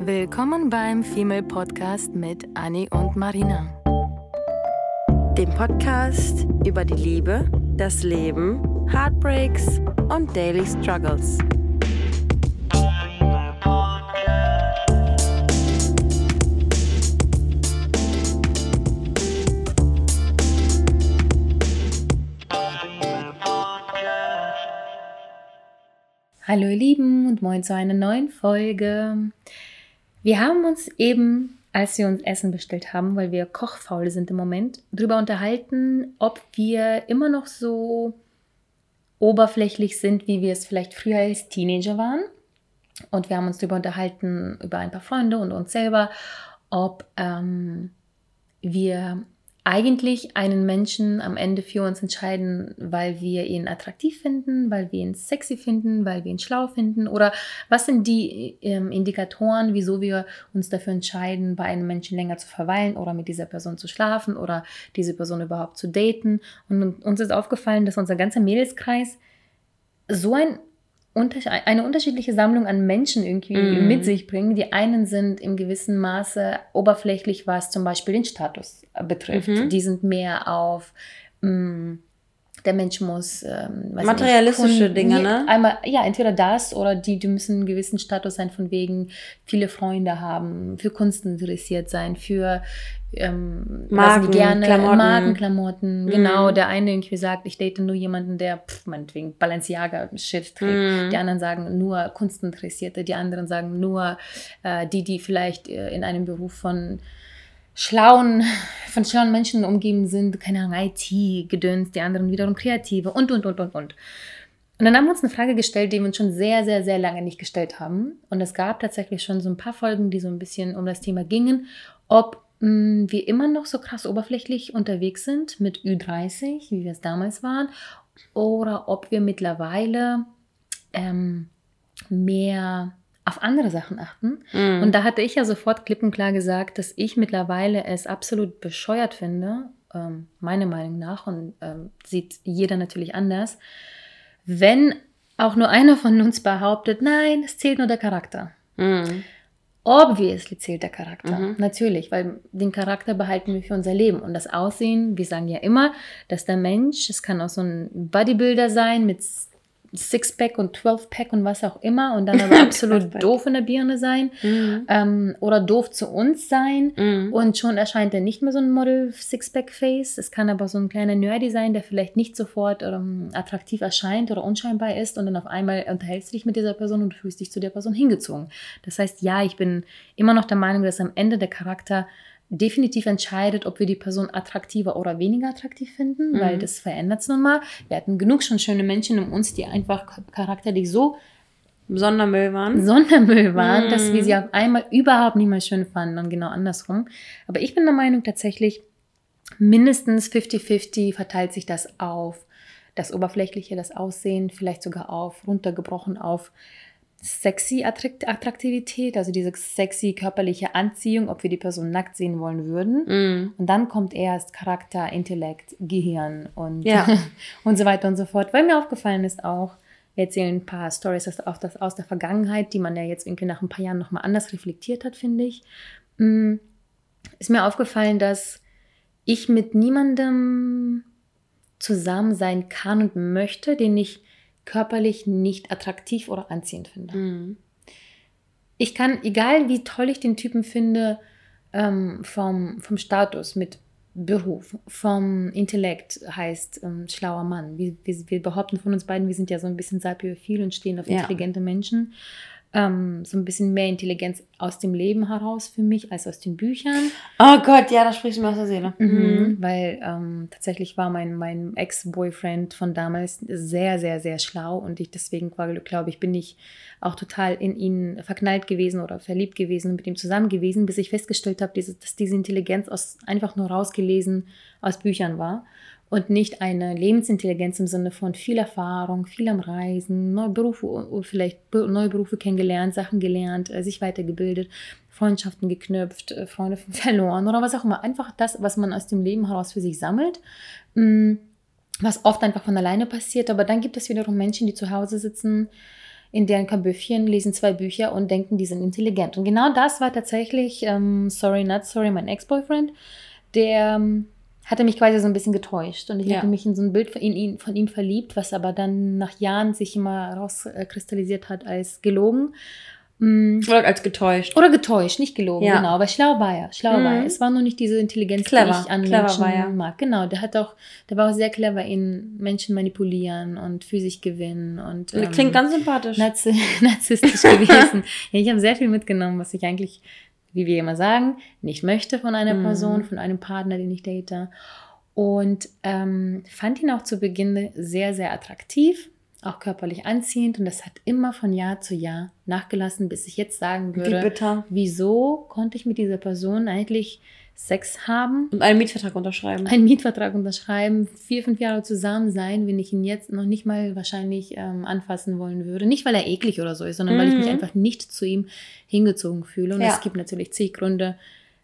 Willkommen beim Female Podcast mit Annie und Marina. Dem Podcast über die Liebe, das Leben, Heartbreaks und Daily Struggles. Hallo ihr Lieben und moin zu einer neuen Folge. Wir haben uns eben, als wir uns Essen bestellt haben, weil wir kochfaul sind im Moment, darüber unterhalten, ob wir immer noch so oberflächlich sind, wie wir es vielleicht früher als Teenager waren. Und wir haben uns darüber unterhalten, über ein paar Freunde und uns selber, ob ähm, wir eigentlich einen Menschen am Ende für uns entscheiden, weil wir ihn attraktiv finden, weil wir ihn sexy finden, weil wir ihn schlau finden? Oder was sind die ähm, Indikatoren, wieso wir uns dafür entscheiden, bei einem Menschen länger zu verweilen oder mit dieser Person zu schlafen oder diese Person überhaupt zu daten? Und uns ist aufgefallen, dass unser ganzer Mädelskreis so ein eine unterschiedliche Sammlung an Menschen irgendwie mm. mit sich bringen. Die einen sind im gewissen Maße oberflächlich, was zum Beispiel den Status betrifft. Mhm. Die sind mehr auf mh, mm, der Mensch muss ähm, materialistische nicht, Dinge, ne? Einmal, ja, entweder das oder die, die müssen einen gewissen Status sein, von wegen viele Freunde haben, für Kunst interessiert sein, für ähm, Marken, gerne Klamotten. Markenklamotten. Mhm. Genau, der eine irgendwie sagt, ich date nur jemanden, der pff, meinetwegen Balenciaga-Shit trägt. Mhm. Die anderen sagen nur Kunstinteressierte, die anderen sagen nur äh, die, die vielleicht äh, in einem Beruf von schlauen, von schlauen Menschen umgeben sind, keine Ahnung, IT, Gedöns, die anderen wiederum Kreative und, und, und, und, und. Und dann haben wir uns eine Frage gestellt, die wir uns schon sehr, sehr, sehr lange nicht gestellt haben. Und es gab tatsächlich schon so ein paar Folgen, die so ein bisschen um das Thema gingen, ob mh, mm, wir immer noch so krass oberflächlich unterwegs sind mit Ü30, wie wir es damals waren, oder ob wir mittlerweile ähm, mehr auf andere Sachen achten. Mm. Und da hatte ich ja sofort klippenklar gesagt, dass ich mittlerweile es absolut bescheuert finde, ähm, meiner Meinung nach, und ähm, sieht jeder natürlich anders, wenn auch nur einer von uns behauptet, nein, es zählt nur der Charakter. Mm. Obviously zählt der Charakter, mhm. natürlich, weil den Charakter behalten wir für unser Leben. Und das Aussehen, wir sagen ja immer, dass der Mensch, es kann auch so ein Bodybuilder sein mit Sixpack und Twelvepack und was auch immer und dann aber absolut doof in der Birne sein mhm. ähm, oder doof zu uns sein mhm. und schon erscheint er nicht mehr so ein Model Sixpack-Face. Es kann aber so ein kleiner Nerdy sein, der vielleicht nicht sofort ähm, attraktiv erscheint oder unscheinbar ist und dann auf einmal unterhältst du dich mit dieser Person und fühlst dich zu der Person hingezogen. Das heißt, ja, ich bin immer noch der Meinung, dass am Ende der Charakter definitiv entscheidet, ob wir die Person attraktiver oder weniger attraktiv finden, mhm. weil das verändert es nun mal. Wir hatten genug schon schöne Menschen um uns, die einfach charakterlich so Sondermüll waren. Sondermüll waren, mhm. dass wir sie auf einmal überhaupt nicht mehr schön fanden und genau andersrum. Aber ich bin der Meinung tatsächlich, mindestens 50-50 verteilt sich das auf das Oberflächliche, das Aussehen, vielleicht sogar auf, runtergebrochen auf sexy Attraktivität, also diese sexy körperliche Anziehung, ob wir die Person nackt sehen wollen würden. Mm. Und dann kommt erst Charakter, Intellekt, Gehirn und, ja. und so weiter und so fort. Weil mir aufgefallen ist auch, wir erzählen ein paar Stories aus, aus der Vergangenheit, die man ja jetzt irgendwie nach ein paar Jahren nochmal anders reflektiert hat, finde ich. Mm, ist mir aufgefallen, dass ich mit niemandem zusammen sein kann und möchte, den ich körperlich nicht attraktiv oder anziehend finde. Mhm. Ich kann, egal wie toll ich den Typen finde, ähm, vom, vom Status mit Beruf, vom Intellekt heißt ähm, schlauer Mann. Wir, wir, wir, behaupten von uns beiden, wir sind ja so ein bisschen sapiophil und stehen auf ja. intelligente Menschen ähm, so ein bisschen mehr Intelligenz aus dem Leben heraus für mich als aus den Büchern. Oh Gott, ja, da sprichst du mir aus der Seele. Mhm, mhm. Weil ähm, tatsächlich war mein, mein Ex-Boyfriend von damals sehr, sehr, sehr schlau und ich deswegen glaube ich, bin ich auch total in ihn verknallt gewesen oder verliebt gewesen und mit ihm zusammen gewesen, bis ich festgestellt habe, dass diese Intelligenz aus, einfach nur rausgelesen aus Büchern war und nicht eine Lebensintelligenz im Sinne von viel Erfahrung, viel am Reisen, neue Berufe, vielleicht neue Berufe kennengelernt, Sachen gelernt, äh, sich weitergebildet, Freundschaften geknüpft, äh, Freunde verloren oder was auch immer. Einfach das, was man aus dem Leben heraus für sich sammelt, mm, was oft einfach von alleine passiert. Aber dann gibt es wiederum Menschen, die zu Hause sitzen, in deren Kabüffchen, lesen zwei Bücher und denken, die sind intelligent. Und genau das war tatsächlich, ähm, sorry, not sorry, mein Ex-Boyfriend, der ähm, hatte mich quasi so ein bisschen getäuscht und ich ja. hatte mich in so ein Bild von ihm, von ihm verliebt, was aber dann nach Jahren sich immer rauskristallisiert hat als gelogen. Mm. Oder als getäuscht. Oder getäuscht, nicht gelogen, ja. genau. Aber schlau war er. Schlau mhm. war er. Es war nur nicht diese Intelligenz, clever. die ich an clever Menschen war er. mag. Genau, der hat auch, der war auch sehr clever in Menschen manipulieren und für sich gewinnen. Und, ähm, klingt ganz sympathisch. Narzi narzisstisch gewesen. ja, ich habe sehr viel mitgenommen, was ich eigentlich, wie wir immer sagen, nicht möchte von einer mhm. Person, von einem Partner, den ich date. Und ähm, fand ihn auch zu Beginn sehr, sehr attraktiv auch körperlich anziehend und das hat immer von Jahr zu Jahr nachgelassen, bis ich jetzt sagen würde, Wie bitter. wieso konnte ich mit dieser Person eigentlich Sex haben und einen Mietvertrag unterschreiben. Einen Mietvertrag unterschreiben, vier, fünf Jahre zusammen sein, wenn ich ihn jetzt noch nicht mal wahrscheinlich ähm, anfassen wollen würde. Nicht, weil er eklig oder so ist, sondern mhm. weil ich mich mhm. einfach nicht zu ihm hingezogen fühle. Und ja. es gibt natürlich zig Gründe,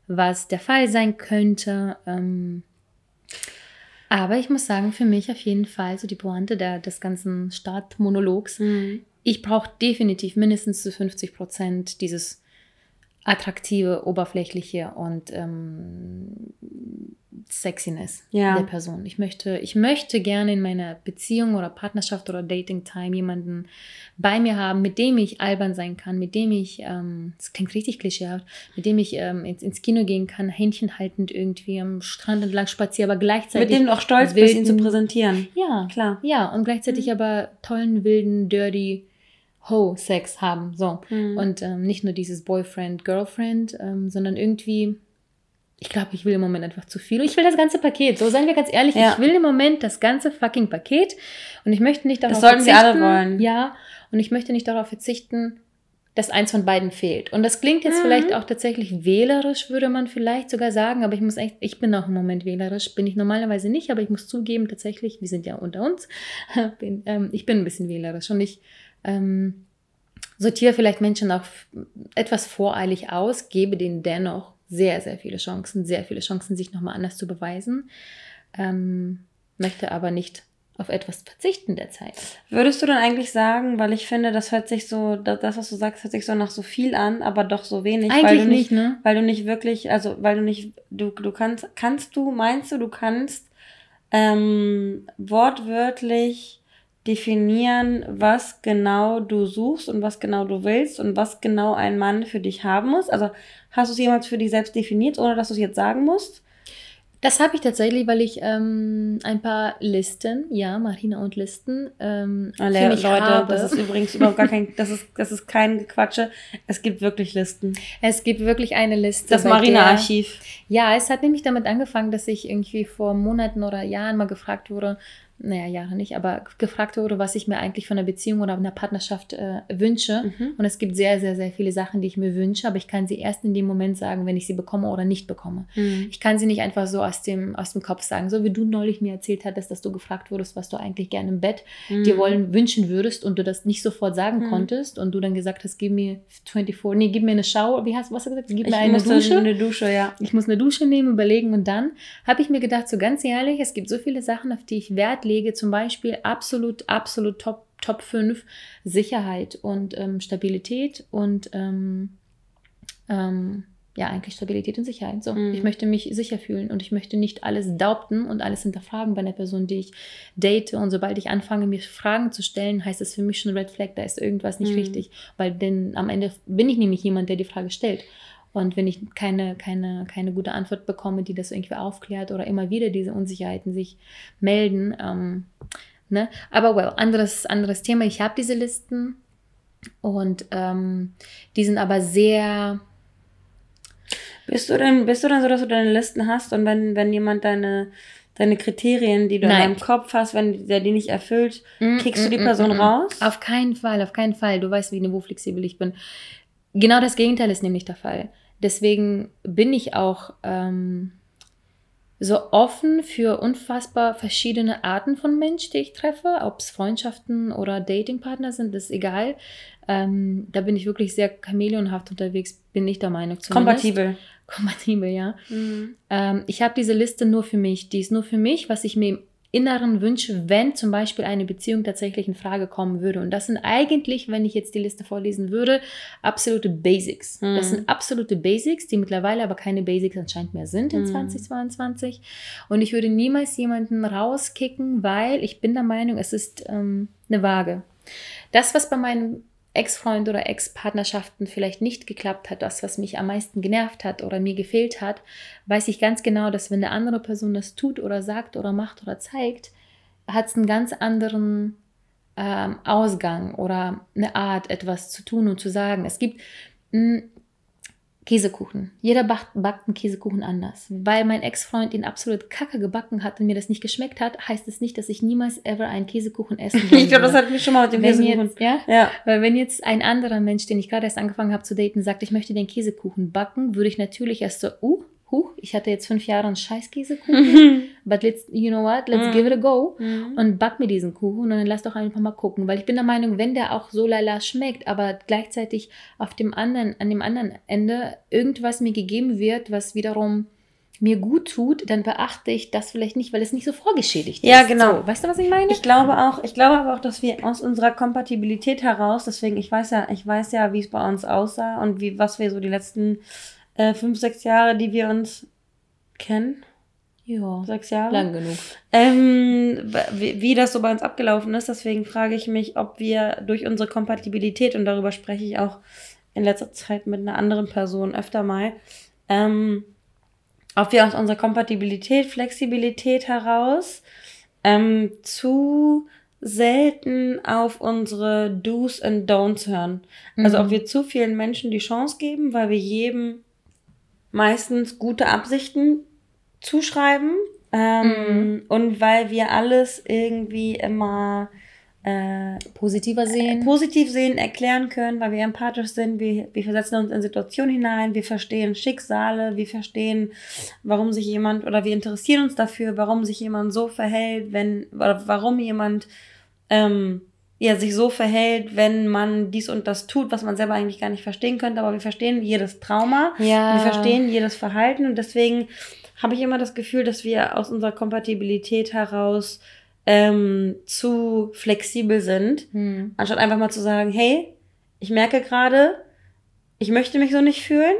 was der Fall sein könnte. Ähm, aber ich muss sagen, für mich auf jeden Fall so die Pointe der, des ganzen Startmonologs. Mhm. Ich brauche definitiv mindestens zu 50 Prozent dieses attraktive, oberflächliche und ähm, Sexiness ja. der Person. Ich möchte, ich möchte gerne in meiner Beziehung oder Partnerschaft oder Dating-Time jemanden bei mir haben, mit dem ich albern sein kann, mit dem ich, ähm, das klingt richtig klischeehaft, mit dem ich ähm, ins, ins Kino gehen kann, Händchen haltend irgendwie am Strand entlang spazieren, aber gleichzeitig. Mit dem du auch stolz wilden, bist, ihn zu präsentieren. Ja, klar. Ja, und gleichzeitig mhm. aber tollen, wilden, dirty, Ho-Sex haben. So. Mhm. Und ähm, nicht nur dieses Boyfriend, Girlfriend, ähm, sondern irgendwie ich glaube, ich will im Moment einfach zu viel. Ich will das ganze Paket. So seien wir ganz ehrlich. Ja. Ich will im Moment das ganze fucking Paket. Und ich möchte nicht darauf verzichten. Das sollten wir alle wollen. Ja. Und ich möchte nicht darauf verzichten, dass eins von beiden fehlt. Und das klingt jetzt mhm. vielleicht auch tatsächlich wählerisch, würde man vielleicht sogar sagen. Aber ich muss echt, ich bin auch im Moment wählerisch. Bin ich normalerweise nicht, aber ich muss zugeben, tatsächlich, wir sind ja unter uns. bin, ähm, ich bin ein bisschen wählerisch. Und ich, ähm, sortiere vielleicht Menschen auch etwas voreilig aus, gebe denen dennoch sehr, sehr viele Chancen, sehr viele Chancen, sich nochmal anders zu beweisen. Ähm, möchte aber nicht auf etwas verzichten derzeit. Würdest du dann eigentlich sagen, weil ich finde, das hört sich so, das, was du sagst, hört sich so nach so viel an, aber doch so wenig. Eigentlich weil du nicht, ne? Weil du nicht wirklich, also weil du nicht, du, du kannst, kannst du, meinst du, du kannst ähm, wortwörtlich definieren, was genau du suchst und was genau du willst und was genau ein Mann für dich haben muss? Also hast du es jemals für dich selbst definiert, ohne dass du es jetzt sagen musst? Das habe ich tatsächlich, weil ich ähm, ein paar Listen, ja, Marina und Listen, ähm, Alle, für mich Leute, habe. das ist übrigens überhaupt gar kein, das ist, das ist kein Gequatsche. Es gibt wirklich Listen. Es gibt wirklich eine Liste. Das Marina-Archiv. Ja, es hat nämlich damit angefangen, dass ich irgendwie vor Monaten oder Jahren mal gefragt wurde, naja, Jahre nicht, aber gefragt wurde, was ich mir eigentlich von einer Beziehung oder einer Partnerschaft äh, wünsche. Mhm. Und es gibt sehr, sehr, sehr viele Sachen, die ich mir wünsche, aber ich kann sie erst in dem Moment sagen, wenn ich sie bekomme oder nicht bekomme. Mhm. Ich kann sie nicht einfach so aus dem, aus dem Kopf sagen. So wie du neulich mir erzählt hattest, dass du gefragt wurdest, was du eigentlich gerne im Bett mhm. dir wollen, wünschen würdest und du das nicht sofort sagen mhm. konntest und du dann gesagt hast, gib mir 24, nee, gib mir eine Schau, wie hast, was hast du gesagt? Gib mir ich eine Dusche. eine Dusche, ja. Ich muss eine Dusche nehmen, überlegen und dann habe ich mir gedacht, so ganz ehrlich, es gibt so viele Sachen, auf die ich Wert lege, zum Beispiel absolut, absolut Top, Top 5 Sicherheit und ähm, Stabilität und ähm, ähm, ja, eigentlich Stabilität und Sicherheit. So, mhm. ich möchte mich sicher fühlen und ich möchte nicht alles daubten und alles hinterfragen bei einer Person, die ich date. Und sobald ich anfange, mir Fragen zu stellen, heißt es für mich schon Red Flag, da ist irgendwas nicht mhm. richtig. Weil denn am Ende bin ich nämlich jemand, der die Frage stellt. Und wenn ich keine, keine, keine gute Antwort bekomme, die das irgendwie aufklärt oder immer wieder diese Unsicherheiten sich melden, ähm, ne? Aber well, anderes, anderes Thema. Ich habe diese Listen und ähm, die sind aber sehr. Bist du denn, bist du denn so, dass du deine Listen hast und wenn, wenn jemand deine, deine Kriterien, die du Nein. in deinem Kopf hast, wenn der die nicht erfüllt, mm, kickst mm, du die mm, Person mm, mm, raus? Auf keinen Fall, auf keinen Fall. Du weißt, wie niveauflexibel ich bin. Genau das Gegenteil ist nämlich der Fall. Deswegen bin ich auch ähm, so offen für unfassbar verschiedene Arten von Menschen, die ich treffe, ob es Freundschaften oder Datingpartner sind, ist egal. Ähm, da bin ich wirklich sehr chameleonhaft unterwegs, bin ich der Meinung. Zumindest. Kompatibel. Kompatibel, ja. Mhm. Ähm, ich habe diese Liste nur für mich. Die ist nur für mich, was ich mir inneren Wünsche, wenn zum Beispiel eine Beziehung tatsächlich in Frage kommen würde. Und das sind eigentlich, wenn ich jetzt die Liste vorlesen würde, absolute Basics. Mhm. Das sind absolute Basics, die mittlerweile aber keine Basics anscheinend mehr sind in mhm. 2022. Und ich würde niemals jemanden rauskicken, weil ich bin der Meinung, es ist ähm, eine Waage. Das, was bei meinem Ex-Freund oder Ex-Partnerschaften vielleicht nicht geklappt hat, das, was mich am meisten genervt hat oder mir gefehlt hat, weiß ich ganz genau, dass wenn eine andere Person das tut oder sagt oder macht oder zeigt, hat es einen ganz anderen ähm, Ausgang oder eine Art, etwas zu tun und zu sagen. Es gibt mh, hm, Käsekuchen. Jeder backt, backt einen Käsekuchen anders. Weil mein Ex-Freund ihn absolut kacke gebacken hat und mir das nicht geschmeckt hat, heißt es nicht, dass ich niemals ever einen Käsekuchen essen würde. ich glaube, das hat mich schon mal mit dem wenn Käsekuchen. Jetzt, ja? ja? Weil wenn jetzt ein anderer Mensch, den ich gerade erst angefangen habe zu daten, sagt, ich möchte den Käsekuchen backen, würde ich natürlich erst so, uh, huch, ich hatte jetzt fünf Jahre einen Scheißkäsekuchen, but let's, you know what, let's mm. give it a go mm. und back mir diesen Kuchen und dann lass doch einfach mal gucken, weil ich bin der Meinung, wenn der auch so lala schmeckt, aber gleichzeitig auf dem anderen, an dem anderen Ende irgendwas mir gegeben wird, was wiederum mir gut tut, dann beachte ich das vielleicht nicht, weil es nicht so vorgeschädigt ist. Ja, genau. So, weißt du, was ich meine? Ich glaube auch, ich glaube aber auch, dass wir aus unserer Kompatibilität heraus, deswegen, ich weiß ja, ich weiß ja, wie es bei uns aussah und wie, was wir so die letzten äh, fünf, sechs Jahre, die wir uns kennen. Ja. Sechs Jahre. Lang genug. Ähm, wie, wie das so bei uns abgelaufen ist, deswegen frage ich mich, ob wir durch unsere Kompatibilität, und darüber spreche ich auch in letzter Zeit mit einer anderen Person öfter mal, ähm, ob wir aus unserer Kompatibilität, Flexibilität heraus ähm, zu selten auf unsere Do's and Don'ts hören. Mhm. Also ob wir zu vielen Menschen die Chance geben, weil wir jedem meistens gute Absichten zuschreiben ähm, mhm. und weil wir alles irgendwie immer äh, positiver sehen. Äh, positiv sehen, erklären können, weil wir empathisch sind, wir, wir versetzen uns in Situationen hinein, wir verstehen Schicksale, wir verstehen, warum sich jemand oder wir interessieren uns dafür, warum sich jemand so verhält, wenn oder warum jemand ähm, ja, sich so verhält, wenn man dies und das tut, was man selber eigentlich gar nicht verstehen könnte, aber wir verstehen jedes Trauma, ja. wir verstehen jedes Verhalten. Und deswegen habe ich immer das Gefühl, dass wir aus unserer Kompatibilität heraus ähm, zu flexibel sind, hm. anstatt einfach mal zu sagen, hey, ich merke gerade, ich möchte mich so nicht fühlen,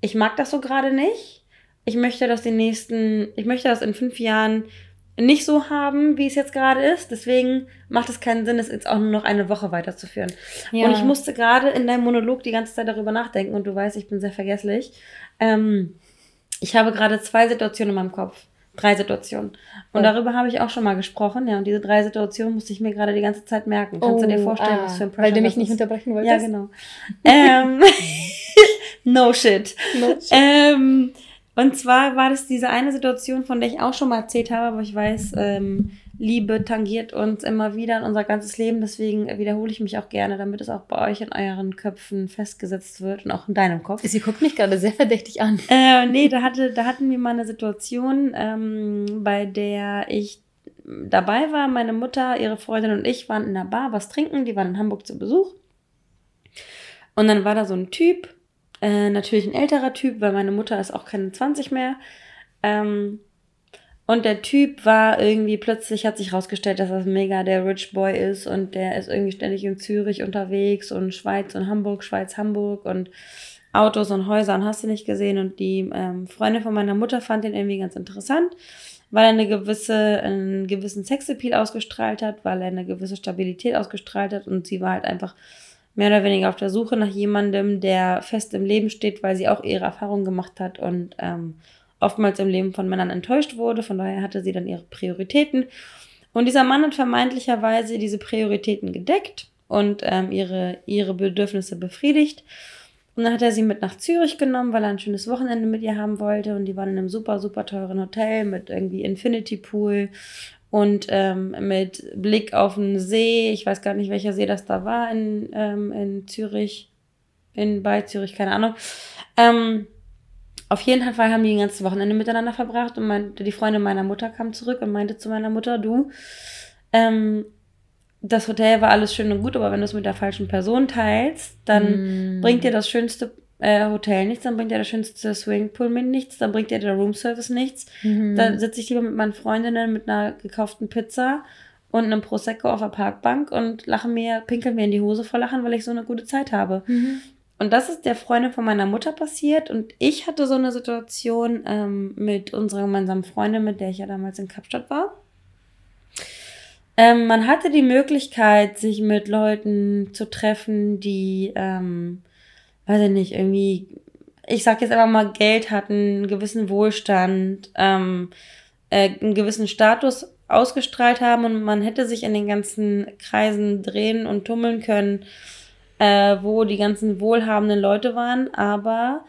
ich mag das so gerade nicht, ich möchte das die nächsten, ich möchte das in fünf Jahren nicht so haben, wie es jetzt gerade ist. Deswegen macht es keinen Sinn, es jetzt auch nur noch eine Woche weiterzuführen. Ja. Und ich musste gerade in deinem Monolog die ganze Zeit darüber nachdenken und du weißt, ich bin sehr vergesslich. Ähm, ich habe gerade zwei Situationen in meinem Kopf. Drei Situationen. Und oh. darüber habe ich auch schon mal gesprochen, ja. Und diese drei Situationen musste ich mir gerade die ganze Zeit merken. Kannst oh, du dir oh, vorstellen, ah, was für ein Pressure Weil du mich nicht unterbrechen wolltest? Ja, genau. ähm, no shit. No shit. Ähm, und zwar war das diese eine Situation, von der ich auch schon mal erzählt habe, aber ich weiß, ähm, Liebe tangiert uns immer wieder in unser ganzes Leben. Deswegen wiederhole ich mich auch gerne, damit es auch bei euch in euren Köpfen festgesetzt wird und auch in deinem Kopf. Sie guckt mich gerade sehr verdächtig an. Äh, nee, da, hatte, da hatten wir mal eine Situation, ähm, bei der ich dabei war. Meine Mutter, ihre Freundin und ich waren in der Bar was trinken. Die waren in Hamburg zu Besuch. Und dann war da so ein Typ, äh, natürlich ein älterer Typ, weil meine Mutter ist auch keine 20 mehr. Ähm, und der Typ war irgendwie, plötzlich hat sich rausgestellt, dass das mega der Rich Boy ist und der ist irgendwie ständig in Zürich unterwegs und Schweiz und Hamburg, Schweiz, Hamburg und Autos und Häuser und hast du nicht gesehen. Und die ähm, Freundin von meiner Mutter fand den irgendwie ganz interessant, weil er eine gewisse, einen gewissen Sexappeal ausgestrahlt hat, weil er eine gewisse Stabilität ausgestrahlt hat und sie war halt einfach mehr oder weniger auf der Suche nach jemandem, der fest im Leben steht, weil sie auch ihre Erfahrungen gemacht hat und ähm, oftmals im Leben von Männern enttäuscht wurde. Von daher hatte sie dann ihre Prioritäten. Und dieser Mann hat vermeintlicherweise diese Prioritäten gedeckt und ähm, ihre, ihre Bedürfnisse befriedigt. Und dann hat er sie mit nach Zürich genommen, weil er ein schönes Wochenende mit ihr haben wollte. Und die waren in einem super, super teuren Hotel mit irgendwie Infinity Pool und ähm, mit Blick auf den See. Ich weiß gar nicht, welcher See das da war in, ähm, in Zürich, in bei Zürich, keine Ahnung. Ähm, auf jeden Fall haben die ein ganzes Wochenende miteinander verbracht und mein, die Freundin meiner Mutter kam zurück und meinte zu meiner Mutter, du, ähm, das Hotel war alles schön und gut, aber wenn du es mit der falschen Person teilst, dann mm. bringt dir das schönste äh, Hotel nichts, dann bringt dir der schönste Swingpool mit nichts, dann bringt dir der Roomservice nichts. Mhm. Da sitze ich lieber mit meinen Freundinnen mit einer gekauften Pizza und einem Prosecco auf der Parkbank und lache mir, pinkel mir in die Hose vor Lachen, weil ich so eine gute Zeit habe. Mhm. Und das ist der Freundin von meiner Mutter passiert. Und ich hatte so eine Situation ähm, mit unserer gemeinsamen Freundin, mit der ich ja damals in Kapstadt war. Ähm, man hatte die Möglichkeit, sich mit Leuten zu treffen, die, ähm, weiß ich nicht, irgendwie, ich sag jetzt einfach mal, Geld hatten, einen gewissen Wohlstand, ähm, äh, einen gewissen Status ausgestrahlt haben und man hätte sich in den ganzen Kreisen drehen und tummeln können, äh, wo die ganzen wohlhabenden Leute waren, aber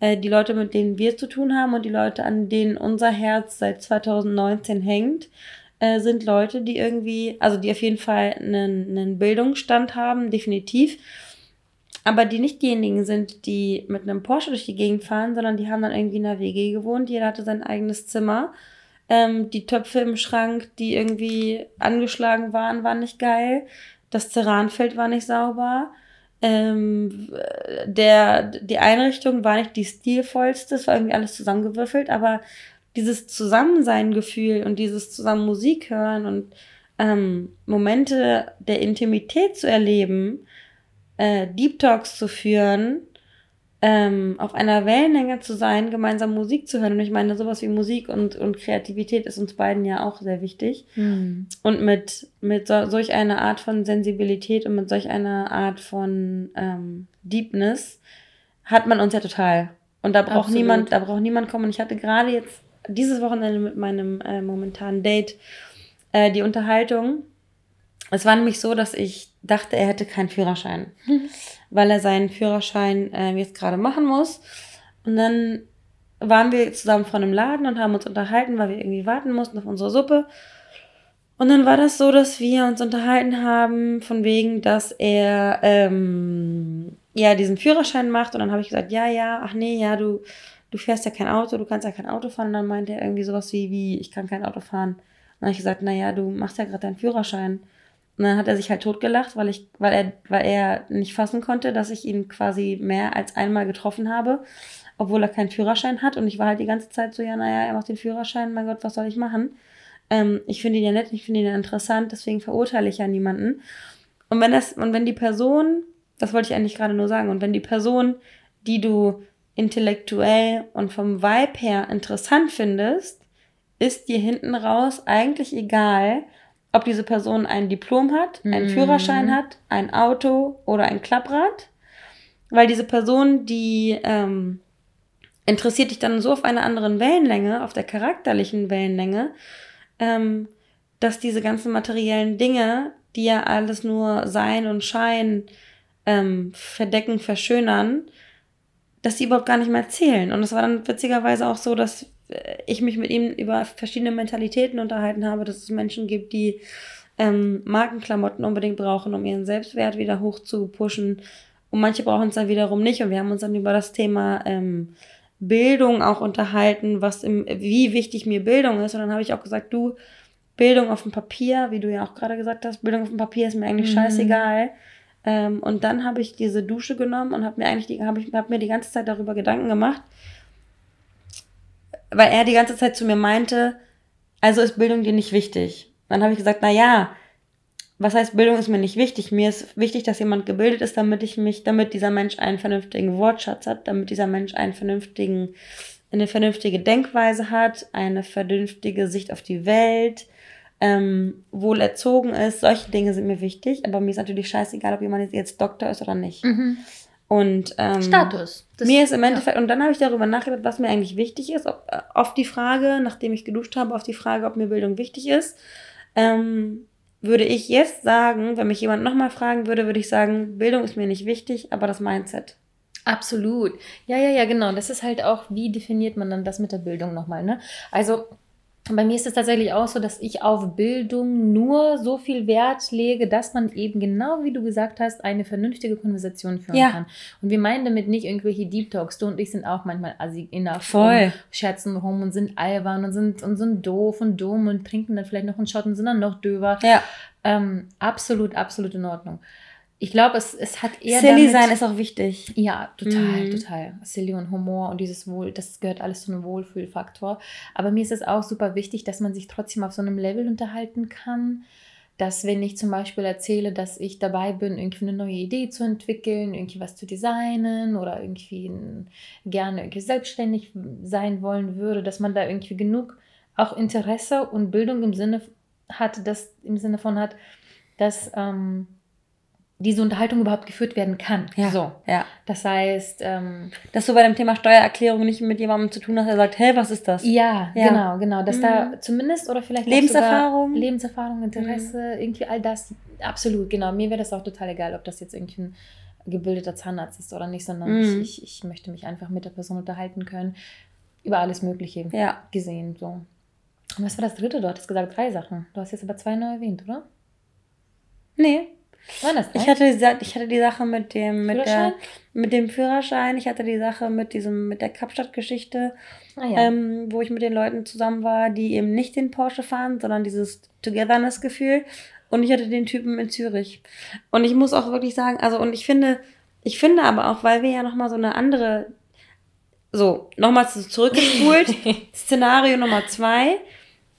äh, die Leute, mit denen wir zu tun haben und die Leute, an denen unser Herz seit 2019 hängt, äh, sind Leute, die irgendwie, also die auf jeden Fall einen, einen Bildungsstand haben, definitiv, aber die nicht diejenigen sind, die mit einem Porsche durch die Gegend fahren, sondern die haben dann irgendwie in der WG gewohnt, jeder hatte sein eigenes Zimmer ähm, die Töpfe im Schrank, die irgendwie angeschlagen waren, waren nicht geil. Das Ceranfeld war nicht sauber. Ähm, der, die Einrichtung war nicht die stilvollste, es war irgendwie alles zusammengewürfelt, aber dieses Zusammensein-Gefühl und dieses zusammen Musik hören und ähm, Momente der Intimität zu erleben, äh, Deep Talks zu führen, ähm, auf einer Wellenlänge zu sein, gemeinsam Musik zu hören. Und ich meine, sowas wie Musik und, und Kreativität ist uns beiden ja auch sehr wichtig. Mhm. Und mit, mit so, solch einer Art von Sensibilität und mit solch einer Art von ähm, Deepness hat man uns ja total. Und da braucht Absolut. niemand, da braucht niemand kommen. Und ich hatte gerade jetzt dieses Wochenende mit meinem äh, momentanen Date äh, die Unterhaltung. Es war nämlich so, dass ich dachte, er hätte keinen Führerschein. weil er seinen Führerschein äh, jetzt gerade machen muss. Und dann waren wir zusammen vor einem Laden und haben uns unterhalten, weil wir irgendwie warten mussten auf unsere Suppe. Und dann war das so, dass wir uns unterhalten haben, von wegen, dass er ähm, ja diesen Führerschein macht. Und dann habe ich gesagt, ja, ja, ach nee, ja, du, du fährst ja kein Auto, du kannst ja kein Auto fahren. Und dann meinte er irgendwie sowas wie, wie, ich kann kein Auto fahren. Und dann habe ich gesagt, naja, du machst ja gerade deinen Führerschein. Und dann hat er sich halt totgelacht, weil ich, weil er, weil er nicht fassen konnte, dass ich ihn quasi mehr als einmal getroffen habe, obwohl er keinen Führerschein hat. Und ich war halt die ganze Zeit so, ja, naja, er macht den Führerschein, mein Gott, was soll ich machen? Ähm, ich finde ihn ja nett, ich finde ihn ja interessant, deswegen verurteile ich ja niemanden. Und wenn das, und wenn die Person, das wollte ich eigentlich gerade nur sagen, und wenn die Person, die du intellektuell und vom Vibe her interessant findest, ist dir hinten raus eigentlich egal, ob diese Person ein Diplom hat, einen mhm. Führerschein hat, ein Auto oder ein Klapprad. Weil diese Person, die ähm, interessiert dich dann so auf einer anderen Wellenlänge, auf der charakterlichen Wellenlänge, ähm, dass diese ganzen materiellen Dinge, die ja alles nur Sein und Schein ähm, verdecken, verschönern, dass sie überhaupt gar nicht mehr zählen. Und es war dann witzigerweise auch so, dass ich mich mit ihm über verschiedene Mentalitäten unterhalten habe, dass es Menschen gibt, die ähm, Markenklamotten unbedingt brauchen, um ihren Selbstwert wieder hoch zu pushen. Und manche brauchen es dann wiederum nicht. Und wir haben uns dann über das Thema ähm, Bildung auch unterhalten, was im, wie wichtig mir Bildung ist. Und dann habe ich auch gesagt, du, Bildung auf dem Papier, wie du ja auch gerade gesagt hast, Bildung auf dem Papier ist mir eigentlich mhm. scheißegal. Ähm, und dann habe ich diese Dusche genommen und habe mir eigentlich die, habe ich, hab mir die ganze Zeit darüber Gedanken gemacht, weil er die ganze Zeit zu mir meinte, also ist Bildung dir nicht wichtig. Dann habe ich gesagt, na ja, was heißt Bildung ist mir nicht wichtig? Mir ist wichtig, dass jemand gebildet ist, damit ich mich, damit dieser Mensch einen vernünftigen Wortschatz hat, damit dieser Mensch einen vernünftigen, eine vernünftige Denkweise hat, eine vernünftige Sicht auf die Welt, ähm, wohl erzogen ist. Solche Dinge sind mir wichtig, aber mir ist natürlich scheißegal, ob jemand jetzt Doktor ist oder nicht. Mhm. Und ähm, Status. Das, mir ist im Endeffekt, ja. und dann habe ich darüber nachgedacht, was mir eigentlich wichtig ist. Ob, äh, auf die Frage, nachdem ich geduscht habe, auf die Frage, ob mir Bildung wichtig ist, ähm, würde ich jetzt sagen, wenn mich jemand nochmal fragen würde, würde ich sagen, Bildung ist mir nicht wichtig, aber das Mindset. Absolut. Ja, ja, ja, genau. Das ist halt auch, wie definiert man dann das mit der Bildung nochmal, ne? Also, bei mir ist es tatsächlich auch so, dass ich auf Bildung nur so viel Wert lege, dass man eben genau wie du gesagt hast, eine vernünftige Konversation führen ja. kann. Und wir meinen damit nicht irgendwelche Deep Talks. Du und ich sind auch manchmal assi enough Voll. Und scherzen rum und sind albern und sind, und sind doof und dumm und trinken dann vielleicht noch einen Shot und sind dann noch döver. Ja. Ähm, absolut, absolut in Ordnung. Ich glaube, es, es hat eher. Silly damit, sein ist auch wichtig. Ja, total, mhm. total. Silly und Humor und dieses Wohl, das gehört alles zu einem Wohlfühlfaktor. Aber mir ist es auch super wichtig, dass man sich trotzdem auf so einem Level unterhalten kann, dass wenn ich zum Beispiel erzähle, dass ich dabei bin, irgendwie eine neue Idee zu entwickeln, irgendwie was zu designen oder irgendwie gerne irgendwie selbstständig sein wollen würde, dass man da irgendwie genug auch Interesse und Bildung im Sinne hat, das im Sinne von hat, dass ähm, diese Unterhaltung überhaupt geführt werden kann. Ja. So. Ja. Das heißt, ähm, dass du bei dem Thema Steuererklärung nicht mit jemandem zu tun hast, der sagt, hey, was ist das? Ja, ja. genau, genau. Dass mhm. da zumindest oder vielleicht Lebenserfahrung, Lebenserfahrung, Interesse, mhm. irgendwie all das. Absolut, genau. Mir wäre das auch total egal, ob das jetzt irgendwie ein gebildeter Zahnarzt ist oder nicht, sondern mhm. ich, ich, ich möchte mich einfach mit der Person unterhalten können über alles Mögliche ja. gesehen. So. Und was war das dritte? Du hattest gesagt drei Sachen. Du hast jetzt aber zwei neu erwähnt, oder? Nee. War das ich hatte, ich hatte die Sache mit dem, mit, der, mit dem Führerschein, ich hatte die Sache mit diesem, mit der Kapstadt-Geschichte, ah, ja. ähm, wo ich mit den Leuten zusammen war, die eben nicht den Porsche fahren, sondern dieses Togetherness-Gefühl. Und ich hatte den Typen in Zürich. Und ich muss auch wirklich sagen, also, und ich finde, ich finde aber auch, weil wir ja nochmal so eine andere, so, nochmal zurückgespult, Szenario Nummer zwei.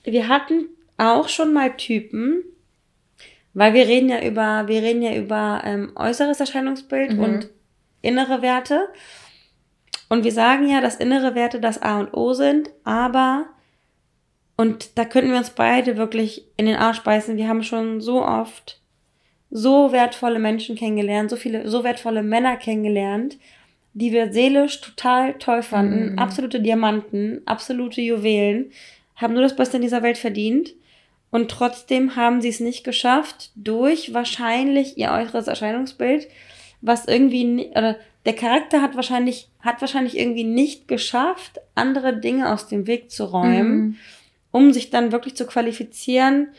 Wir hatten auch schon mal Typen, weil wir reden ja über, wir reden ja über ähm, äußeres Erscheinungsbild mhm. und innere Werte. Und wir sagen ja, dass innere Werte das A und O sind, aber, und da könnten wir uns beide wirklich in den Arsch beißen. Wir haben schon so oft so wertvolle Menschen kennengelernt, so viele, so wertvolle Männer kennengelernt, die wir seelisch total toll fanden. Mhm. Absolute Diamanten, absolute Juwelen, haben nur das Beste in dieser Welt verdient. Und trotzdem haben sie es nicht geschafft, durch wahrscheinlich ihr äußeres Erscheinungsbild, was irgendwie, oder der Charakter hat wahrscheinlich, hat wahrscheinlich irgendwie nicht geschafft, andere Dinge aus dem Weg zu räumen, mhm. um sich dann wirklich zu qualifizieren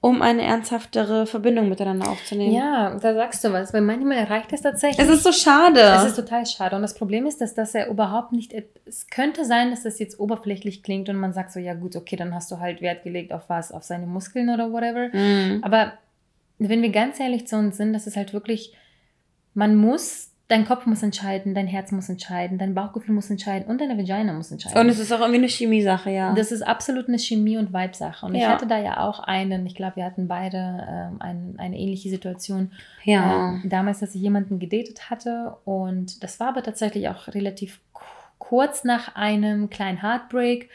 um eine ernsthaftere Verbindung miteinander aufzunehmen. Ja, da sagst du was, weil manchmal erreicht es tatsächlich. Es ist so schade. Es ist total schade. Und das Problem ist, dass das ja überhaupt nicht. Es könnte sein, dass das jetzt oberflächlich klingt und man sagt so, ja gut, okay, dann hast du halt Wert gelegt auf was, auf seine Muskeln oder whatever. Mhm. Aber wenn wir ganz ehrlich zu uns sind, das ist halt wirklich, man muss Dein Kopf muss entscheiden, dein Herz muss entscheiden, dein Bauchgefühl muss entscheiden und deine Vagina muss entscheiden. Und es ist auch irgendwie eine Chemie-Sache, ja. Das ist absolut eine Chemie- und Vibe-Sache. Und ja. ich hatte da ja auch einen, ich glaube, wir hatten beide ähm, ein, eine ähnliche Situation. Ja. Ähm, damals, dass ich jemanden gedatet hatte und das war aber tatsächlich auch relativ kurz nach einem kleinen Heartbreak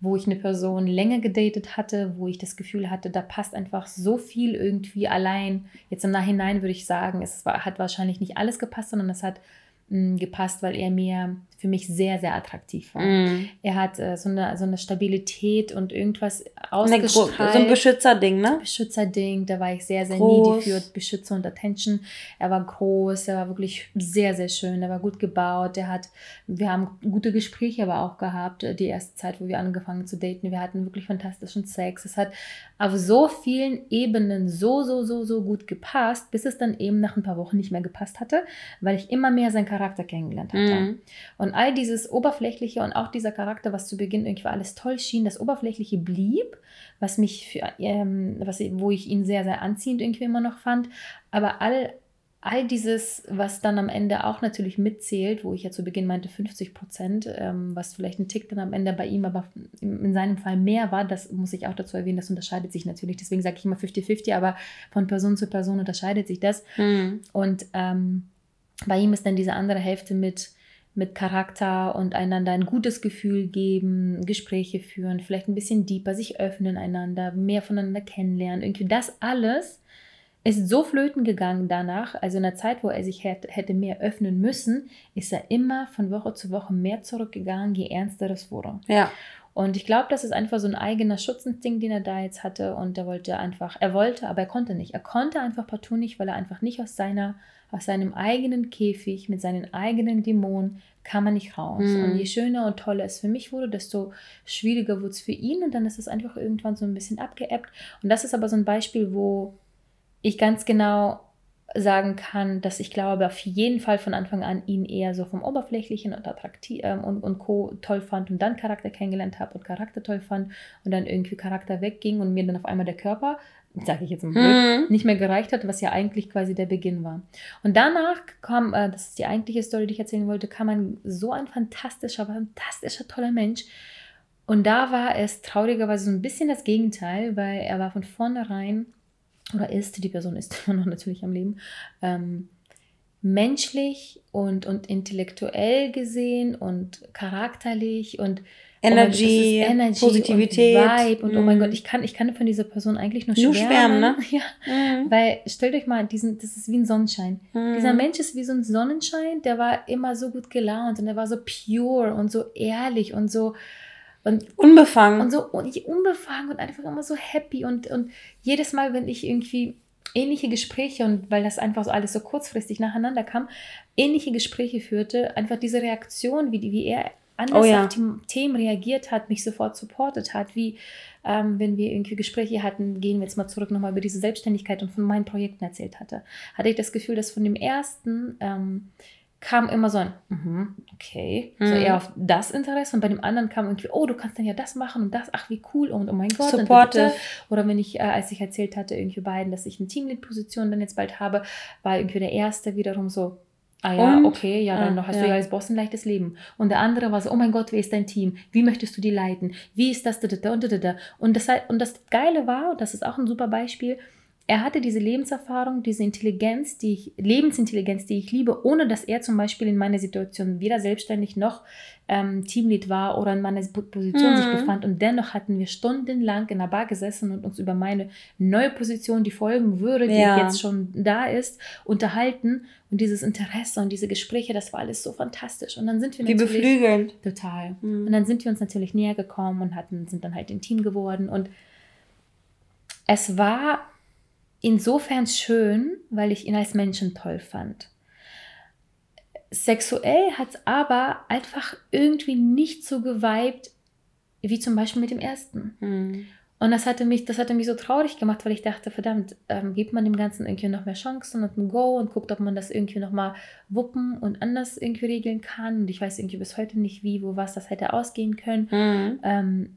wo ich eine Person länger gedatet hatte, wo ich das Gefühl hatte, da passt einfach so viel irgendwie allein. Jetzt im Nachhinein würde ich sagen, es war, hat wahrscheinlich nicht alles gepasst, sondern es hat mh, mm, gepasst, weil er mir für mich sehr, sehr attraktiv war. Mm. Er hat äh, so, eine, so eine Stabilität und irgendwas ausgestrahlt. So ein Beschützerding, ne? Beschützerding, da war ich sehr, sehr groß. needy für Beschützer und Attention. Er war groß, er war wirklich sehr, sehr schön, er war gut gebaut, er hat, wir haben gute Gespräche aber auch gehabt, äh, die erste Zeit, wo wir angefangen zu daten. Wir hatten wirklich fantastischen Sex. Es hat auf so vielen Ebenen so, so, so, so gut gepasst, bis es dann eben nach ein paar Wochen nicht mehr gepasst hatte, weil ich immer mehr seinen Charakter kennengelernt hatte. Mm. Und all dieses Oberflächliche und auch dieser Charakter, was zu Beginn irgendwie alles toll schien, das Oberflächliche blieb, was mich für, ähm, was, wo ich ihn sehr, sehr anziehend irgendwie immer noch fand. Aber all, all dieses, was dann am Ende auch natürlich mitzählt, wo ich ja zu Beginn meinte 50 Prozent, ähm, was vielleicht ein Tick dann am Ende bei ihm aber in seinem Fall mehr war, das muss ich auch dazu erwähnen, das unterscheidet sich natürlich. Deswegen sage ich immer 50-50, aber von Person zu Person unterscheidet sich das. Mhm. Und ähm, bei ihm ist dann diese andere Hälfte mit mit Charakter und einander ein gutes Gefühl geben, Gespräche führen, vielleicht ein bisschen deeper, sich öffnen einander, mehr voneinander kennenlernen. Irgendwie das alles ist so flöten gegangen danach. Also in der Zeit, wo er sich hätte mehr öffnen müssen, ist er immer von Woche zu Woche mehr zurückgegangen, je ernster das wurde. Ja. Und ich glaube, das ist einfach so ein eigener Schutzinstinkt, den er da jetzt hatte. Und er wollte einfach, er wollte, aber er konnte nicht. Er konnte einfach partout nicht, weil er einfach nicht aus seiner aus seinem eigenen Käfig mit seinen eigenen Dämonen kam man nicht raus. Mhm. Und je schöner und toller es für mich wurde, desto schwieriger wurde es für ihn und dann ist es einfach irgendwann so ein bisschen abgeebbt. Und das ist aber so ein Beispiel, wo ich ganz genau sagen kann, dass ich glaube, auf jeden Fall von Anfang an ihn eher so vom Oberflächlichen und attraktiv ähm, und, und Co. toll fand und dann Charakter kennengelernt habe und Charakter toll fand und dann irgendwie Charakter wegging und mir dann auf einmal der Körper sage ich jetzt mal, mhm. nicht mehr gereicht hat, was ja eigentlich quasi der Beginn war. Und danach kam, äh, das ist die eigentliche Story, die ich erzählen wollte, kam ein so ein fantastischer, fantastischer, toller Mensch. Und da war es traurigerweise so ein bisschen das Gegenteil, weil er war von vornherein, oder ist, die Person ist immer noch natürlich am Leben, ähm, menschlich und, und intellektuell gesehen und charakterlich und Energy, oh Energy Positivität, und Vibe und mm. oh mein Gott, mhm. ich kann, ich kann von dieser Person eigentlich nur schwärmen. Nur schwärmen, ne? Ja, mm. weil stellt euch mal, diesen, das ist wie ein Sonnenschein. Mm. Dieser Mensch ist wie so ein Sonnenschein, der war immer so gut gelaunt und er war so pure und so ehrlich und so und unbefangen und so und unbefangen und einfach immer so happy und und jedes Mal, wenn ich irgendwie ähnliche Gespräche und weil das einfach so alles so kurzfristig nacheinander kam, ähnliche Gespräche führte, einfach diese Reaktion, wie, die, wie er anders oh ja. auf die Themen reagiert hat, mich sofort supportet hat, wie ähm, wenn wir irgendwie Gespräche hatten, gehen wir jetzt mal zurück nochmal über diese Selbstständigkeit und von meinen Projekten erzählt hatte, hatte ich das Gefühl, dass von dem ersten ähm, kam immer so ein, mm okay, mhm. so eher auf das Interesse und bei dem anderen kam irgendwie, oh, du kannst dann ja das machen und das, ach wie cool und oh mein Gott. Supporte. Oder wenn ich, äh, als ich erzählt hatte, irgendwie beiden, dass ich eine Teamlead-Position dann jetzt bald habe, war irgendwie der erste wiederum so, Ah ja, und? okay, ja, dann ah, hast ja. du ja als Boss ein leichtes Leben. Und der andere war so, oh mein Gott, wie ist dein Team? Wie möchtest du die leiten? Wie ist das? Und das, und das Geile war, und das ist auch ein super Beispiel, er hatte diese Lebenserfahrung, diese Intelligenz, die ich, Lebensintelligenz, die ich liebe, ohne dass er zum Beispiel in meiner Situation weder selbstständig noch ähm, Teamlead war oder in meiner Position mhm. sich befand. Und dennoch hatten wir stundenlang in der Bar gesessen und uns über meine neue Position, die folgen würde, die ja. jetzt schon da ist, unterhalten. Und dieses Interesse und diese Gespräche, das war alles so fantastisch. Und dann sind wir Wie natürlich. beflügelnd. Total. Mhm. Und dann sind wir uns natürlich näher gekommen und hatten, sind dann halt ein Team geworden. Und es war insofern schön, weil ich ihn als Menschen toll fand. Sexuell hat es aber einfach irgendwie nicht so geweibt, wie zum Beispiel mit dem ersten. Mhm. Und das hatte mich, das hatte mich so traurig gemacht, weil ich dachte, verdammt, ähm, gibt man dem Ganzen irgendwie noch mehr Chancen und ein Go und guckt, ob man das irgendwie noch mal wuppen und anders irgendwie regeln kann. Und ich weiß irgendwie bis heute nicht, wie, wo was das hätte ausgehen können. Mhm. Ähm,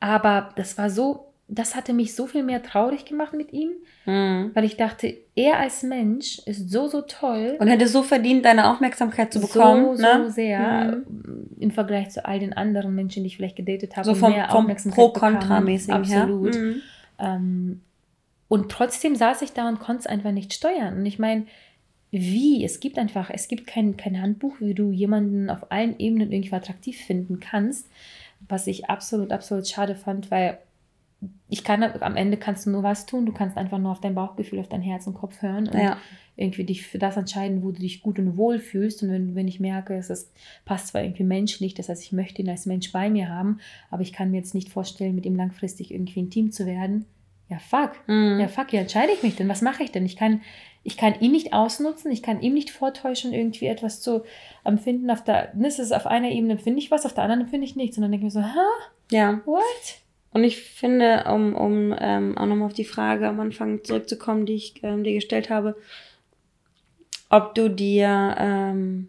aber das war so das hatte mich so viel mehr traurig gemacht mit ihm, mhm. weil ich dachte, er als Mensch ist so, so toll. Und hätte so verdient, deine Aufmerksamkeit zu bekommen. So, ne? so sehr mhm. im Vergleich zu all den anderen Menschen, die ich vielleicht gedatet habe. So vom, mehr vom Pro-Kontra-mäßig Absolut. Ja. Mhm. Ähm, und trotzdem saß ich da und konnte es einfach nicht steuern. Und ich meine, wie? Es gibt einfach, es gibt kein, kein Handbuch, wie du jemanden auf allen Ebenen irgendwie attraktiv finden kannst, was ich absolut, absolut schade fand, weil ich kann am Ende kannst du nur was tun. Du kannst einfach nur auf dein Bauchgefühl, auf dein Herz und Kopf hören und ja. irgendwie dich für das entscheiden, wo du dich gut und wohl fühlst. Und wenn, wenn ich merke, es ist, passt zwar irgendwie menschlich, das heißt, ich möchte ihn als Mensch bei mir haben, aber ich kann mir jetzt nicht vorstellen, mit ihm langfristig irgendwie ein Team zu werden. Ja, fuck. Mhm. Ja, fuck, wie entscheide ich mich denn? Was mache ich denn? Ich kann, ich kann ihn nicht ausnutzen, ich kann ihm nicht vortäuschen, irgendwie etwas zu empfinden. Auf der, ist auf einer Ebene finde ich was, auf der anderen empfinde ich nichts. Und dann denke ich mir so, hä? Ja. What? Und ich finde, um, um ähm, auch nochmal auf die Frage am Anfang zurückzukommen, die ich ähm, dir gestellt habe, ob du dir ähm,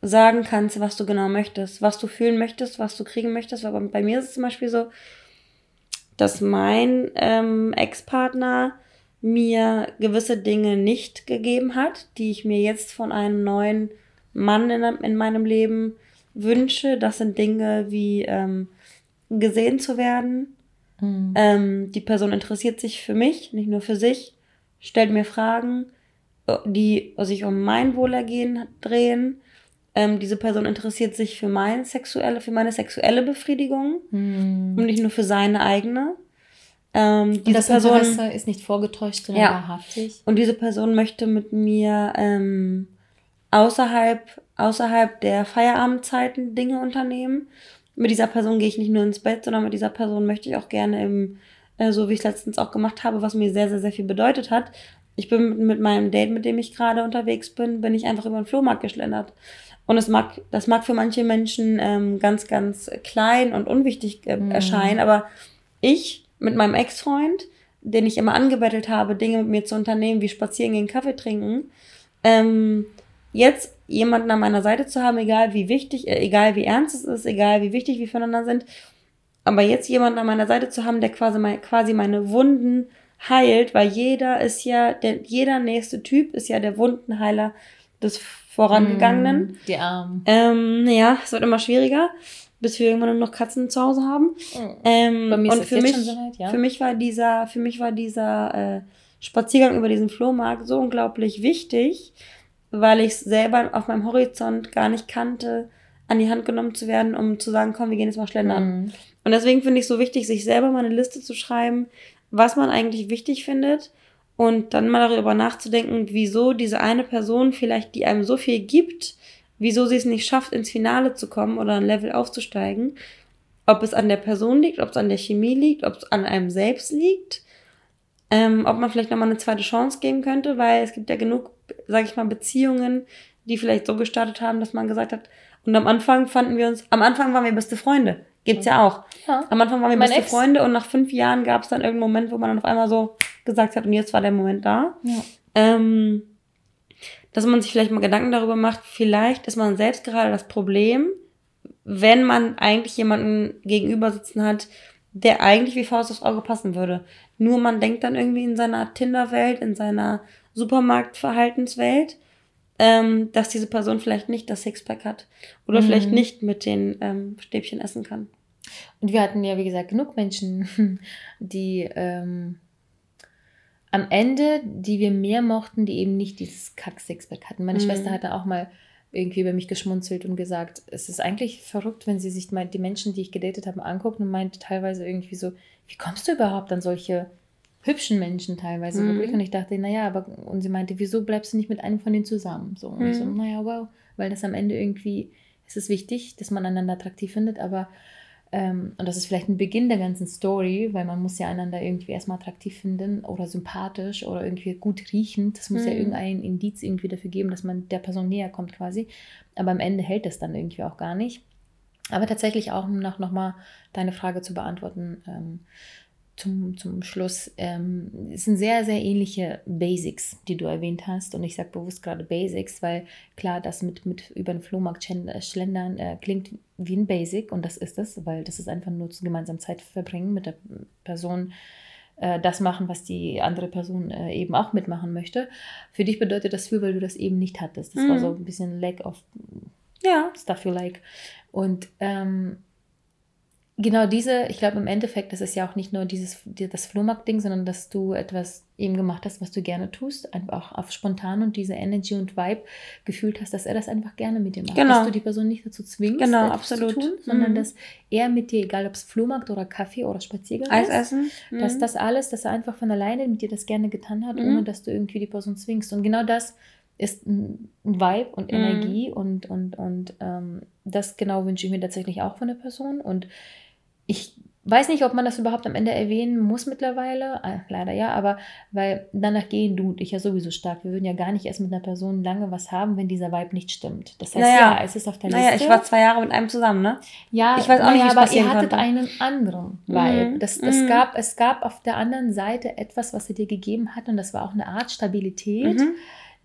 sagen kannst, was du genau möchtest, was du fühlen möchtest, was du kriegen möchtest. Aber bei mir ist es zum Beispiel so, dass mein ähm, Ex-Partner mir gewisse Dinge nicht gegeben hat, die ich mir jetzt von einem neuen Mann in, in meinem Leben wünsche. Das sind Dinge wie ähm, gesehen zu werden. Mhm. Ähm, die Person interessiert sich für mich, nicht nur für sich, stellt mir Fragen, äh, die sich um mein Wohlergehen drehen. Ähm, diese Person interessiert sich für meine sexuelle, für meine sexuelle Befriedigung mhm. und nicht nur für seine eigene. Ähm, diese und das Person Interesse ist nicht vorgetäuscht, sondern ja. wahrhaftig. Und diese Person möchte mit mir ähm, außerhalb, außerhalb der Feierabendzeiten Dinge unternehmen mit dieser Person gehe ich nicht nur ins Bett, sondern mit dieser Person möchte ich auch gerne im, äh, so wie ich es letztens auch gemacht habe, was mir sehr, sehr, sehr viel bedeutet hat. Ich bin mit, mit meinem Date, mit dem ich gerade unterwegs bin, bin ich einfach über den Flohmarkt geschlendert. Und es mag, das mag für manche Menschen ähm, ganz, ganz klein und unwichtig äh, mhm. erscheinen, aber ich mit meinem Ex-Freund, den ich immer angebettelt habe, Dinge mit mir zu unternehmen, wie spazieren gehen, Kaffee trinken, ähm, jetzt jemanden an meiner Seite zu haben, egal wie wichtig, äh, egal wie ernst es ist, egal wie wichtig wir füreinander sind, aber jetzt jemanden an meiner Seite zu haben, der quasi, mein, quasi meine Wunden heilt, weil jeder ist ja, der, jeder nächste Typ ist ja der Wundenheiler des Vorangegangenen. Mm, die Armen. Ähm, ja, es wird immer schwieriger, bis wir irgendwann nur noch Katzen zu Hause haben. Mm. Ähm, Bei mir ist und für mich, so weit, ja? für mich war dieser, für mich war dieser äh, Spaziergang über diesen Flohmarkt so unglaublich wichtig, weil ich es selber auf meinem Horizont gar nicht kannte, an die Hand genommen zu werden, um zu sagen, komm, wir gehen jetzt mal schlendern. Mm. Und deswegen finde ich es so wichtig, sich selber mal eine Liste zu schreiben, was man eigentlich wichtig findet und dann mal darüber nachzudenken, wieso diese eine Person vielleicht, die einem so viel gibt, wieso sie es nicht schafft, ins Finale zu kommen oder ein Level aufzusteigen. Ob es an der Person liegt, ob es an der Chemie liegt, ob es an einem selbst liegt, ähm, ob man vielleicht nochmal eine zweite Chance geben könnte, weil es gibt ja genug, sag ich mal, Beziehungen, die vielleicht so gestartet haben, dass man gesagt hat, und am Anfang fanden wir uns, am Anfang waren wir beste Freunde. Gibt's ja auch. Ja. Am Anfang waren wir mein beste Ex. Freunde und nach fünf Jahren gab es dann irgendeinen Moment, wo man dann auf einmal so gesagt hat, und jetzt war der Moment da. Ja. Ähm, dass man sich vielleicht mal Gedanken darüber macht, vielleicht ist man selbst gerade das Problem, wenn man eigentlich jemanden gegenüber sitzen hat, der eigentlich wie Faust aufs Auge passen würde. Nur man denkt dann irgendwie in seiner Tinder-Welt, in seiner Supermarktverhaltenswelt, ähm, dass diese Person vielleicht nicht das Sixpack hat oder mhm. vielleicht nicht mit den ähm, Stäbchen essen kann. Und wir hatten ja, wie gesagt, genug Menschen, die ähm, am Ende, die wir mehr mochten, die eben nicht dieses Kack-Sixpack hatten. Meine mhm. Schwester hatte auch mal irgendwie über mich geschmunzelt und gesagt, es ist eigentlich verrückt, wenn sie sich die Menschen, die ich gedatet habe, angucken und meinte teilweise irgendwie so, wie kommst du überhaupt an solche hübschen Menschen teilweise mhm. wirklich? Und ich dachte, naja, aber und sie meinte, wieso bleibst du nicht mit einem von denen zusammen? So, und mhm. ich so, mhm. naja, wow, weil das am Ende irgendwie, es ist wichtig, dass man einander attraktiv findet, aber und das ist vielleicht ein Beginn der ganzen Story, weil man muss ja einander irgendwie erstmal attraktiv finden oder sympathisch oder irgendwie gut riechend. Das muss mhm. ja irgendein Indiz irgendwie dafür geben, dass man der Person näher kommt quasi. Aber am Ende hält das dann irgendwie auch gar nicht. Aber tatsächlich auch, um noch, noch mal deine Frage zu beantworten, ähm, zum, zum Schluss. Ähm, es sind sehr, sehr ähnliche Basics, die du erwähnt hast. Und ich sage bewusst gerade Basics, weil klar, das mit, mit über den Flohmarkt äh, schlendern äh, klingt wie ein Basic und das ist es, weil das ist einfach nur zu gemeinsam Zeit verbringen mit der Person, äh, das machen, was die andere Person äh, eben auch mitmachen möchte. Für dich bedeutet das viel, weil du das eben nicht hattest. Das mhm. war so ein bisschen lack of ja. stuff you like. Und ähm, Genau diese, ich glaube im Endeffekt, das ist ja auch nicht nur dieses das Flohmarkt-Ding, sondern dass du etwas eben gemacht hast, was du gerne tust, einfach auch auf spontan und diese Energy und Vibe gefühlt hast, dass er das einfach gerne mit dir macht. Genau. Dass du die Person nicht dazu zwingst, genau, absolut. zu tun, sondern mhm. dass er mit dir, egal ob es Flohmarkt oder Kaffee oder Spaziergang Eis ist, essen. Mhm. dass das alles, dass er einfach von alleine mit dir das gerne getan hat, mhm. ohne dass du irgendwie die Person zwingst. Und genau das ist ein Vibe und mhm. Energie und, und, und ähm, das genau wünsche ich mir tatsächlich auch von der Person und ich weiß nicht, ob man das überhaupt am Ende erwähnen muss mittlerweile. Ah, leider ja, aber weil danach gehen du und ich ja sowieso stark. Wir würden ja gar nicht erst mit einer Person lange was haben, wenn dieser Vibe nicht stimmt. Das heißt, naja, ja, es ist auf der naja, Liste. Naja, ich war zwei Jahre mit einem zusammen, ne? Ja, ich weiß auch naja, nicht, aber ihr hattet konnte. einen anderen Vibe. Mhm. Das, das mhm. gab, es gab auf der anderen Seite etwas, was er dir gegeben hat und das war auch eine Art Stabilität. Mhm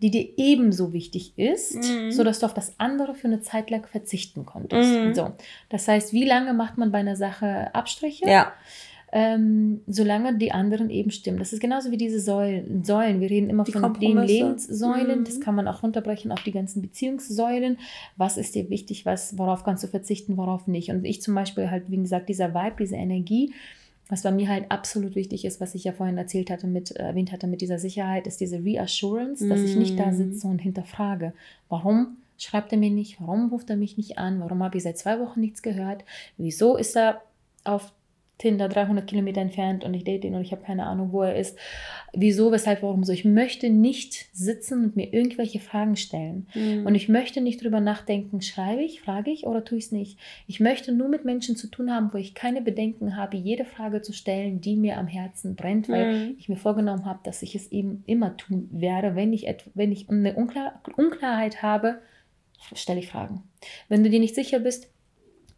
die dir ebenso wichtig ist, mhm. sodass du auf das andere für eine Zeit lang verzichten konntest. Mhm. So, das heißt, wie lange macht man bei einer Sache Abstriche? Ja. Ähm, solange die anderen eben stimmen. Das ist genauso wie diese Säulen. Säulen. Wir reden immer die von den Lebenssäulen. Mhm. Das kann man auch runterbrechen auf die ganzen Beziehungssäulen. Was ist dir wichtig? Was, worauf kannst du verzichten? Worauf nicht? Und ich zum Beispiel halt, wie gesagt, dieser Vibe, diese Energie, was bei mir halt absolut wichtig ist, was ich ja vorhin erzählt hatte, mit, äh, erwähnt hatte mit dieser Sicherheit, ist diese Reassurance, dass ich nicht da mm. sitze und hinterfrage, warum schreibt er mir nicht, warum ruft er mich nicht an, warum habe ich seit zwei Wochen nichts gehört, wieso ist er auf Tinder 300 Kilometer entfernt und ich date ihn und ich habe keine Ahnung, wo er ist. Wieso, weshalb, warum so? Ich möchte nicht sitzen und mir irgendwelche Fragen stellen. Mhm. Und ich möchte nicht drüber nachdenken, schreibe ich, frage ich oder tue ich es nicht. Ich möchte nur mit Menschen zu tun haben, wo ich keine Bedenken habe, jede Frage zu stellen, die mir am Herzen brennt, weil mhm. ich mir vorgenommen habe, dass ich es eben immer tun werde, wenn ich, wenn ich eine Unklar Unklarheit habe, stelle ich Fragen. Wenn du dir nicht sicher bist,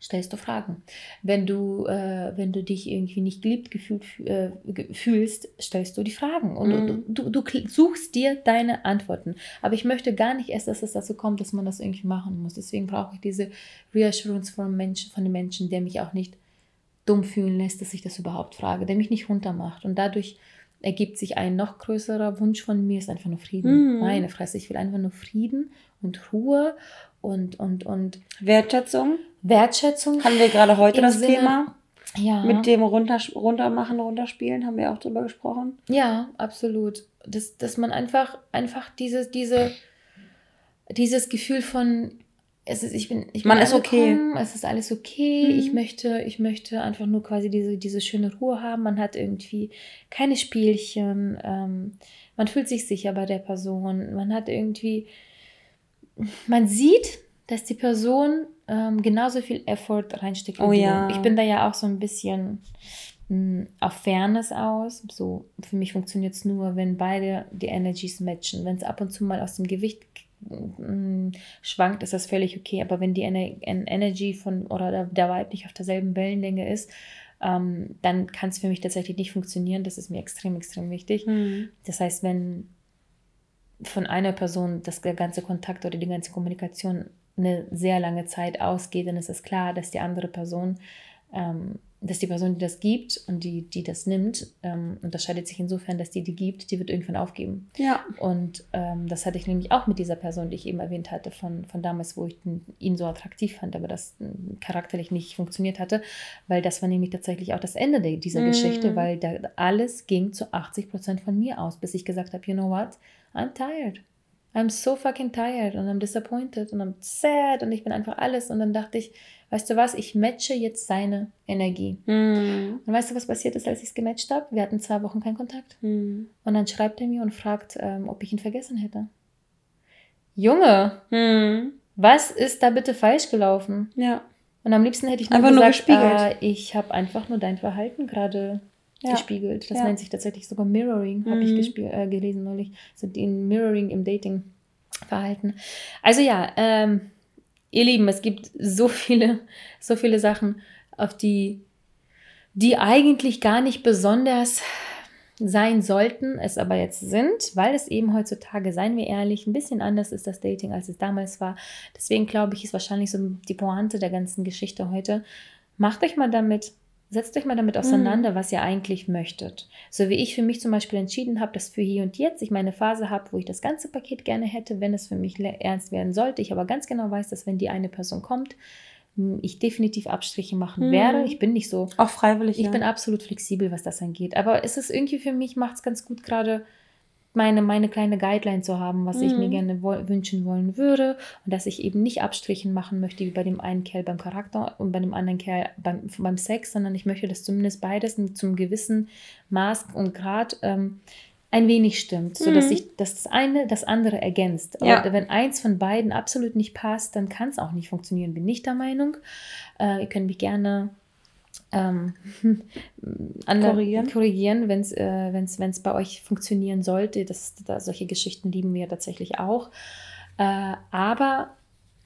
stellst du Fragen. Wenn du, äh, wenn du dich irgendwie nicht geliebt gefühlt, äh, fühlst, stellst du die Fragen und mhm. du, du, du, suchst dir deine Antworten. Aber ich möchte gar nicht erst, dass es dazu kommt, dass man das irgendwie machen muss. Deswegen brauche ich diese Reassurance von, Menschen, von den Menschen, der mich auch nicht dumm fühlen lässt, dass ich das überhaupt frage, der mich nicht runtermacht. Und dadurch ergibt sich ein noch größerer Wunsch von mir, ist einfach nur Frieden. Mhm. Meine Fresse, ich will einfach nur Frieden und Ruhe und, und, und. Wertschätzung? Wertschätzung. Haben wir gerade heute das Sinne, Thema? Ja. Mit dem runter, runtermachen, runterspielen, haben wir auch drüber gesprochen. Ja, absolut. Dass, dass man einfach, einfach diese, diese, dieses Gefühl von, es ist, ich bin, ich bin man ist okay. Es ist alles okay. Mhm. Ich möchte, ich möchte einfach nur quasi diese, diese schöne Ruhe haben. Man hat irgendwie keine Spielchen. Ähm, man fühlt sich sicher bei der Person. Man hat irgendwie, man sieht, dass die Person ähm, genauso viel Effort reinsteckt. Oh ja. Ich bin da ja auch so ein bisschen mh, hm, auf Fairness aus. So, für mich funktioniert es nur, wenn beide die Energies matchen. Wenn es ab und zu mal aus dem Gewicht Mm, schwankt, ist das völlig okay. Aber wenn die Ener Energy von oder der, der Vibe nicht auf derselben Wellenlänge ist, ähm, dann kann es für mich tatsächlich nicht funktionieren. Das ist mir extrem, extrem wichtig. Mhm. Das heißt, wenn von einer Person das, der ganze Kontakt oder die ganze Kommunikation eine sehr lange Zeit ausgeht, dann ist es klar, dass die andere Person ähm, dass die Person, die das gibt und die, die das nimmt, ähm, unterscheidet sich insofern, dass die, die gibt, die wird irgendwann aufgeben. Ja. Und ähm, das hatte ich nämlich auch mit dieser Person, die ich eben erwähnt hatte, von, von damals, wo ich den, ihn so attraktiv fand, aber das charakterlich nicht funktioniert hatte, weil das war nämlich tatsächlich auch das Ende de, dieser mm. Geschichte, weil da alles ging zu 80 Prozent von mir aus, bis ich gesagt habe, you know what, I'm tired. I'm so fucking tired und I'm disappointed und I'm sad und ich bin einfach alles. Und dann dachte ich, weißt du was, ich matche jetzt seine Energie. Mm. Und weißt du, was passiert ist, als ich es gematcht habe? Wir hatten zwei Wochen keinen Kontakt. Mm. Und dann schreibt er mir und fragt, ähm, ob ich ihn vergessen hätte. Junge, mm. was ist da bitte falsch gelaufen? Ja. Und am liebsten hätte ich nur einfach gesagt, nur äh, ich habe einfach nur dein Verhalten gerade ja. gespiegelt. Das ja. nennt sich tatsächlich sogar Mirroring, habe mhm. ich äh, gelesen neulich. So die Mirroring im Dating-Verhalten. Also ja, ähm, ihr Lieben, es gibt so viele, so viele Sachen, auf die, die eigentlich gar nicht besonders sein sollten, es aber jetzt sind, weil es eben heutzutage, seien wir ehrlich, ein bisschen anders ist das Dating, als es damals war. Deswegen glaube ich, ist wahrscheinlich so die Pointe der ganzen Geschichte heute. Macht euch mal damit Setzt euch mal damit auseinander, mhm. was ihr eigentlich möchtet. So wie ich für mich zum Beispiel entschieden habe, dass für hier und jetzt ich meine Phase habe, wo ich das ganze Paket gerne hätte, wenn es für mich ernst werden sollte. Ich aber ganz genau weiß, dass wenn die eine Person kommt, ich definitiv Abstriche machen mhm. werde. Ich bin nicht so. Auch freiwillig. Ich ja. bin absolut flexibel, was das angeht. Aber es ist irgendwie für mich, macht es ganz gut gerade meine, meine kleine Guideline zu haben, was mhm. ich mir mhm. gerne wünschen wollen würde und dass ich eben nicht Abstrichen machen möchte wie bei dem einen Kerl beim Charakter und bei dem anderen Kerl beim, beim Sex, sondern ich möchte, dass zumindest beides zum gewissen Maß und Grad ähm, ein wenig stimmt, sodass mhm. sich das eine das andere ergänzt. Ja. Aber wenn eins von beiden absolut nicht passt, dann kann es auch nicht funktionieren. Bin ich der Meinung. Äh, ihr könnt mich gerne ähm, korrigieren, korrigieren wenn es äh, wenn's, wenn's bei euch funktionieren sollte. Das, das, solche Geschichten lieben wir tatsächlich auch. Äh, aber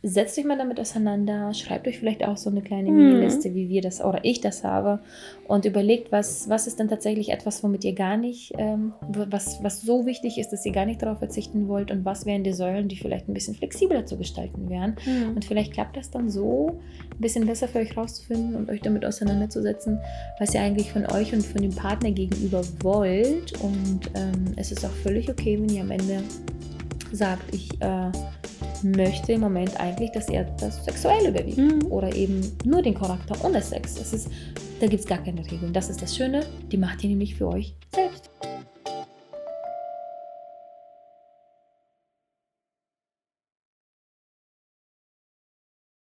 setzt euch mal damit auseinander, schreibt euch vielleicht auch so eine kleine mhm. Mini-Liste, wie wir das oder ich das habe und überlegt, was, was ist denn tatsächlich etwas, womit ihr gar nicht, ähm, was, was so wichtig ist, dass ihr gar nicht darauf verzichten wollt und was wären die Säulen, die vielleicht ein bisschen flexibler zu gestalten wären. Mhm. Und vielleicht klappt das dann so ein bisschen besser für euch rauszufinden und euch damit auseinanderzusetzen, was ihr eigentlich von euch und von dem Partner gegenüber wollt. Und ähm, es ist auch völlig okay, wenn ihr am Ende sagt, ich äh, möchte im Moment eigentlich, dass er das Sexuelle überwiegt mhm. oder eben nur den Charakter ohne Sex. Das ist, da gibt es gar keine Regeln. Das ist das Schöne, die macht ihr nämlich für euch selbst.